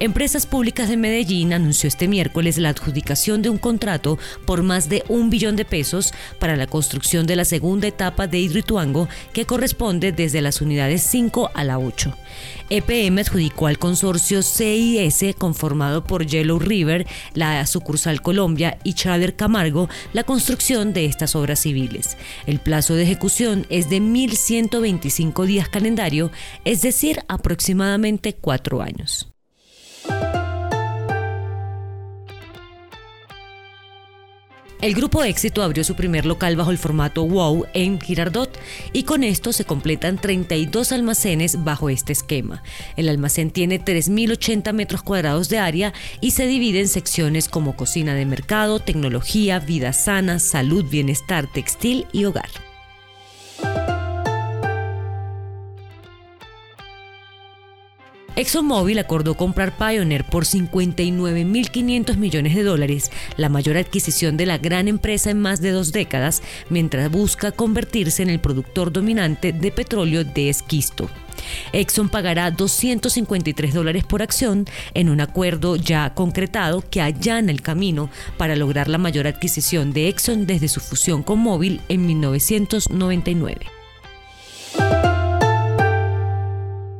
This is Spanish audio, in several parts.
Empresas Públicas de Medellín anunció este miércoles la adjudicación de un contrato por más de un billón de pesos para la construcción de la segunda etapa de Hidroituango que corresponde desde las unidades 5 a la 8. EPM adjudicó al consorcio CIS conformado por Yellow River, la sucursal Colombia y Trader Camargo la construcción de estas obras civiles. El plazo de ejecución es de 1.125 días calendario, es decir, aproximadamente cuatro años. El grupo Éxito abrió su primer local bajo el formato WOW en Girardot y con esto se completan 32 almacenes bajo este esquema. El almacén tiene 3.080 metros cuadrados de área y se divide en secciones como cocina de mercado, tecnología, vida sana, salud, bienestar, textil y hogar. ExxonMobil acordó comprar Pioneer por 59.500 millones de dólares, la mayor adquisición de la gran empresa en más de dos décadas, mientras busca convertirse en el productor dominante de petróleo de esquisto. Exxon pagará 253 dólares por acción en un acuerdo ya concretado que allana el camino para lograr la mayor adquisición de Exxon desde su fusión con Mobil en 1999.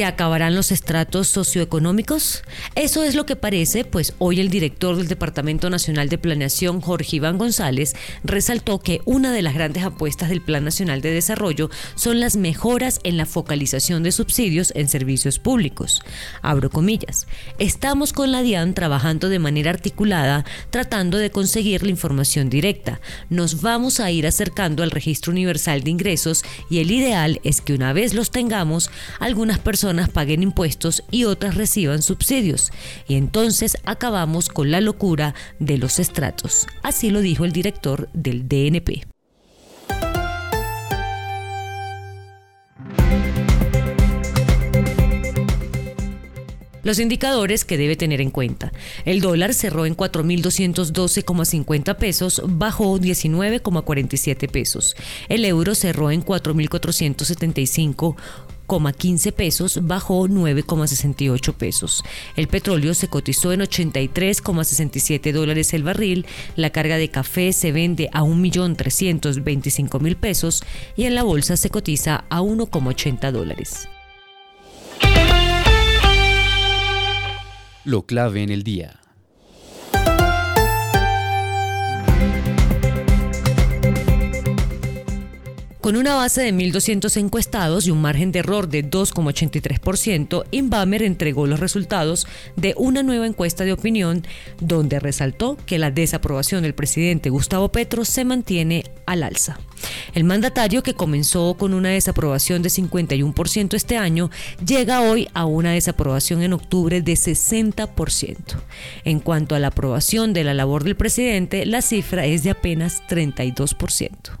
¿Se acabarán los estratos socioeconómicos? Eso es lo que parece, pues hoy el director del Departamento Nacional de Planeación, Jorge Iván González, resaltó que una de las grandes apuestas del Plan Nacional de Desarrollo son las mejoras en la focalización de subsidios en servicios públicos. Abro comillas. Estamos con la DIAN trabajando de manera articulada, tratando de conseguir la información directa. Nos vamos a ir acercando al registro universal de ingresos y el ideal es que una vez los tengamos, algunas personas paguen impuestos y otras reciban subsidios. Y entonces acabamos con la locura de los estratos. Así lo dijo el director del DNP. Los indicadores que debe tener en cuenta. El dólar cerró en 4.212,50 pesos, bajó 19,47 pesos. El euro cerró en 4.475 15 pesos, bajó 9,68 pesos. El petróleo se cotizó en 83,67 dólares el barril, la carga de café se vende a 1.325.000 pesos y en la bolsa se cotiza a 1,80 dólares. Lo clave en el día. Con una base de 1.200 encuestados y un margen de error de 2,83%, Inbamer entregó los resultados de una nueva encuesta de opinión donde resaltó que la desaprobación del presidente Gustavo Petro se mantiene al alza. El mandatario, que comenzó con una desaprobación de 51% este año, llega hoy a una desaprobación en octubre de 60%. En cuanto a la aprobación de la labor del presidente, la cifra es de apenas 32%.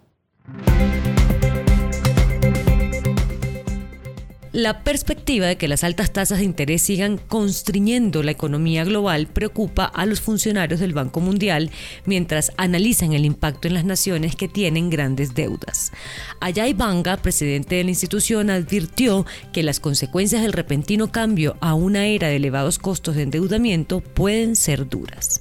La perspectiva de que las altas tasas de interés sigan constriñendo la economía global preocupa a los funcionarios del Banco Mundial mientras analizan el impacto en las naciones que tienen grandes deudas. Ayay Banga, presidente de la institución, advirtió que las consecuencias del repentino cambio a una era de elevados costos de endeudamiento pueden ser duras.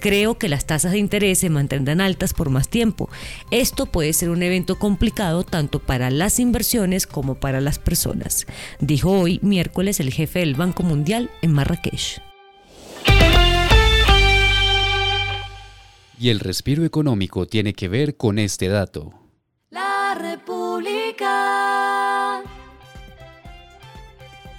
Creo que las tasas de interés se mantendrán altas por más tiempo. Esto puede ser un evento complicado tanto para las inversiones como para las personas, dijo hoy miércoles el jefe del Banco Mundial en Marrakech. Y el respiro económico tiene que ver con este dato. La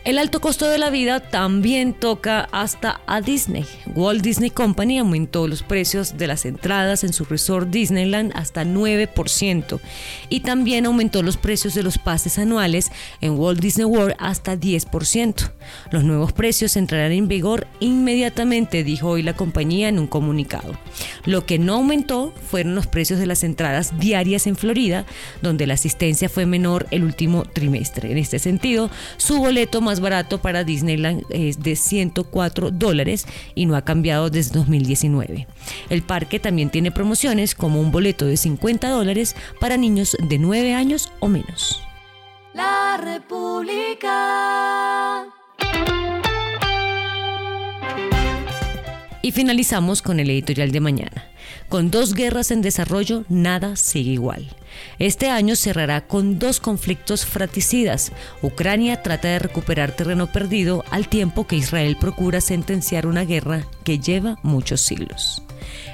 El alto costo de la vida también toca hasta a Disney. Walt Disney Company aumentó los precios de las entradas en su resort Disneyland hasta 9% y también aumentó los precios de los pases anuales en Walt Disney World hasta 10%. Los nuevos precios entrarán en vigor inmediatamente, dijo hoy la compañía en un comunicado. Lo que no aumentó fueron los precios de las entradas diarias en Florida, donde la asistencia fue menor el último trimestre. En este sentido, su boleto más barato para Disneyland es de 104 dólares y no ha cambiado desde 2019. El parque también tiene promociones como un boleto de 50 dólares para niños de 9 años o menos. La República. Y finalizamos con el editorial de mañana. Con dos guerras en desarrollo, nada sigue igual. Este año cerrará con dos conflictos fratricidas. Ucrania trata de recuperar terreno perdido al tiempo que Israel procura sentenciar una guerra que lleva muchos siglos.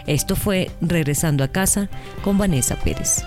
Esto fue Regresando a casa con Vanessa Pérez.